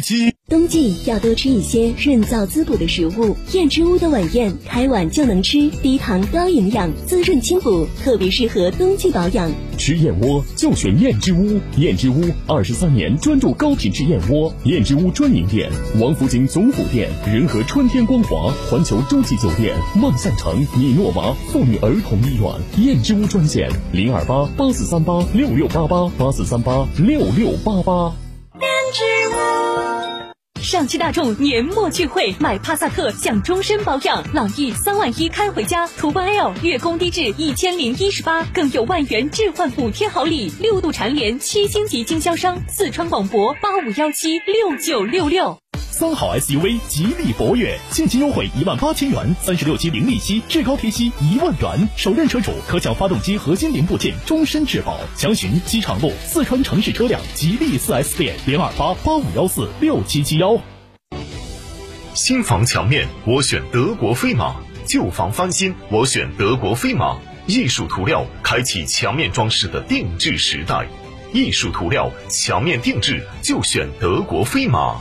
七。冬季要多吃一些润燥滋补的食物，燕之屋的晚宴开碗就能吃，低糖高营养，滋润清补，特别适合冬季保养。吃燕窝就选燕之屋，燕之屋二十三年专注高品质燕窝，燕之屋专营店：王府井总府店、仁和春天光华、环球洲际酒店、万象城、米诺娃妇女儿童医院。燕之屋专线：零二八八四三八六六八八八四三八六六八八。之屋。上汽大众年末聚会，买帕萨特享终身保养，朗逸三万一开回家，途观 L 月供低至一千零一十八，更有万元置换补贴好礼。六度蝉联七星级经销商，四川广博八五幺七六九六六。三好 SUV 吉利博越，现金优惠一万八千元，三十六期零利息，至高贴息一万元，首任车主可享发动机核心零部件终身质保。详询机场路四川城市车辆吉利四 S 店零二八八五幺四六七七幺。新房墙面我选德国飞马，旧房翻新我选德国飞马。艺术涂料开启墙面装饰的定制时代，艺术涂料墙面定制就选德国飞马。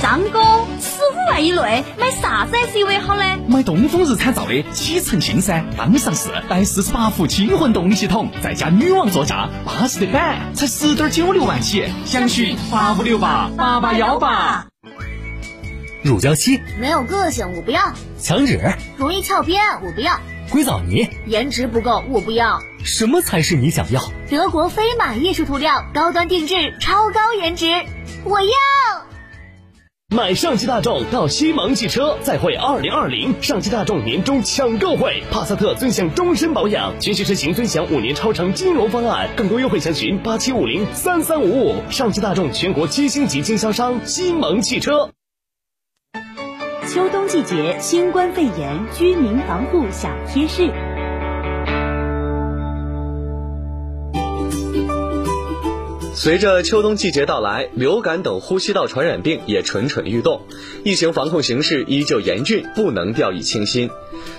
张哥，十五万以内买啥子 SUV 好呢？买东风日产造的启辰星噻，刚上市，带四十八伏轻混动力系统，再加女王座驾，巴适的板，才十点九六万起，详询八五六八八八幺八。乳胶漆没有个性，我不要；墙纸容易翘边，我不要；硅藻泥颜值不够，我不要。什么才是你想要？德国飞马艺术涂料，高端定制，超高颜值，我要。买上汽大众到西蒙汽车，再会二零二零上汽大众年终抢购会，帕萨特尊享终身保养，全系车型尊享五年超长金融方案，更多优惠详询八七五零三三五五。上汽大众全国七星级经销商西蒙汽车。秋冬季节，新冠肺炎居民防护小贴士。随着秋冬季节到来，流感等呼吸道传染病也蠢蠢欲动，疫情防控形势依旧严峻，不能掉以轻心。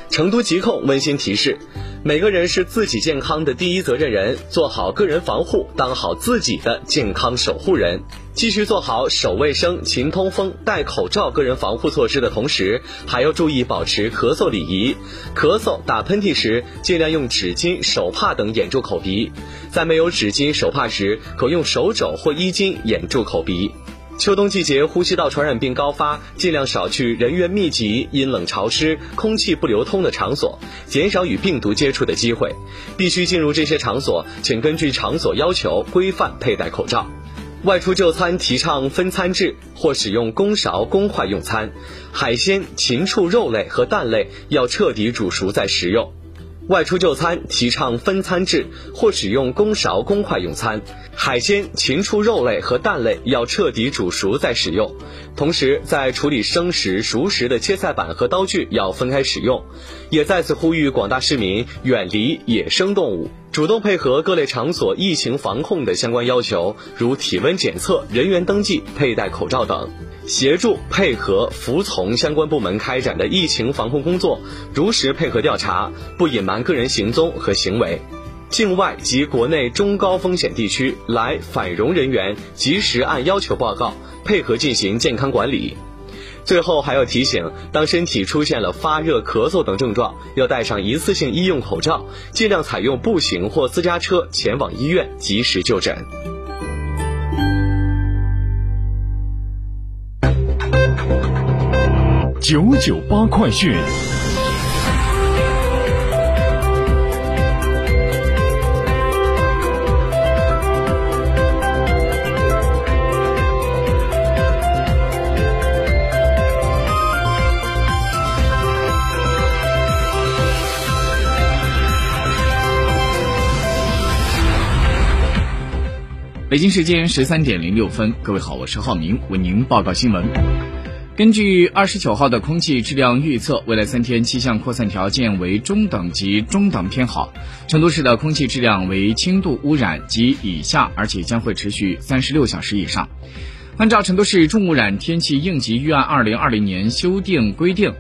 成都疾控温馨提示：每个人是自己健康的第一责任人，做好个人防护，当好自己的健康守护人。继续做好手卫生、勤通风、戴口罩个人防护措施的同时，还要注意保持咳嗽礼仪。咳嗽、打喷嚏时，尽量用纸巾、手帕等掩住口鼻；在没有纸巾、手帕时，可用手肘或衣襟掩住口鼻。秋冬季节呼吸道传染病高发，尽量少去人员密集、阴冷潮湿、空气不流通的场所，减少与病毒接触的机会。必须进入这些场所，请根据场所要求规范佩戴口罩。外出就餐提倡分餐制或使用公勺公筷用餐，海鲜、禽畜肉类和蛋类要彻底煮熟再食用。外出就餐提倡分餐制或使用公勺公筷用餐，海鲜、禽畜肉类和蛋类要彻底煮熟再使用。同时，在处理生食、熟食的切菜板和刀具要分开使用。也再次呼吁广大市民远离野生动物，主动配合各类场所疫情防控的相关要求，如体温检测、人员登记、佩戴口罩等。协助配合服从相关部门开展的疫情防控工作，如实配合调查，不隐瞒个人行踪和行为。境外及国内中高风险地区来返蓉人员，及时按要求报告，配合进行健康管理。最后还要提醒，当身体出现了发热、咳嗽等症状，要戴上一次性医用口罩，尽量采用步行或私家车前往医院及时就诊。九九八快讯。北京时间十三点零六分，各位好，我是浩明，为您报告新闻。根据二十九号的空气质量预测，未来三天气象扩散条件为中等及中等偏好。成都市的空气质量为轻度污染及以下，而且将会持续三十六小时以上。按照成都市重污染天气应急预案二零二零年修订规定，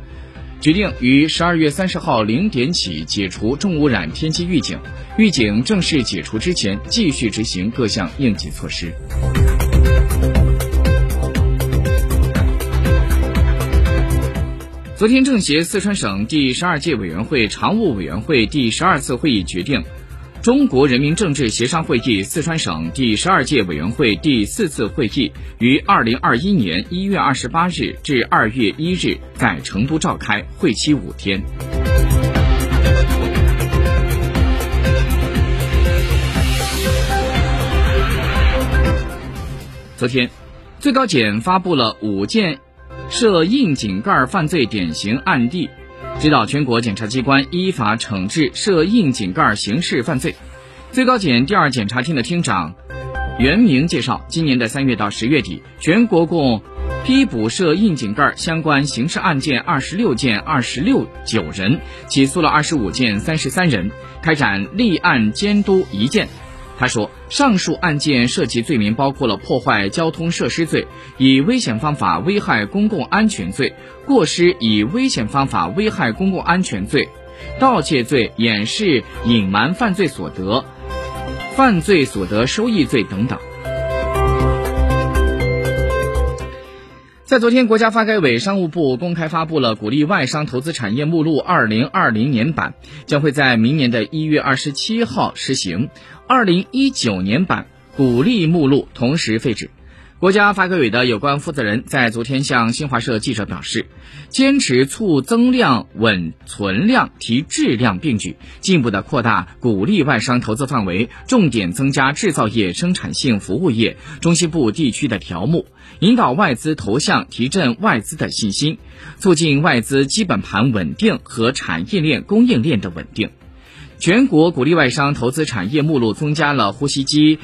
决定于十二月三十号零点起解除重污染天气预警。预警正式解除之前，继续执行各项应急措施。昨天，政协四川省第十二届委员会常务委员会第十二次会议决定，中国人民政治协商会议四川省第十二届委员会第四次会议于二零二一年一月二十八日至二月一日在成都召开，会期五天。昨天，最高检发布了五件。涉窨井盖犯罪典型案例，指导全国检察机关依法惩治涉窨井盖刑事犯罪。最高检第二检察厅的厅长袁明介绍，今年的三月到十月底，全国共批捕涉窨井盖相关刑事案件二十六件，二十六九人，起诉了二十五件，三十三人，开展立案监督一件。他说，上述案件涉及罪名包括了破坏交通设施罪、以危险方法危害公共安全罪、过失以危险方法危害公共安全罪、盗窃罪、掩饰隐瞒犯罪所得、犯罪所得收益罪等等。在昨天，国家发改委、商务部公开发布了鼓励外商投资产业目录二零二零年版，将会在明年的一月二十七号实行。二零一九年版鼓励目录同时废止。国家发改委的有关负责人在昨天向新华社记者表示，坚持促增量、稳存量、提质量并举，进一步的扩大鼓励外商投资范围，重点增加制造业、生产性服务业、中西部地区的条目，引导外资投向，提振外资的信心，促进外资基本盘稳定和产业链供应链的稳定。全国鼓励外商投资产业目录增加了呼吸机。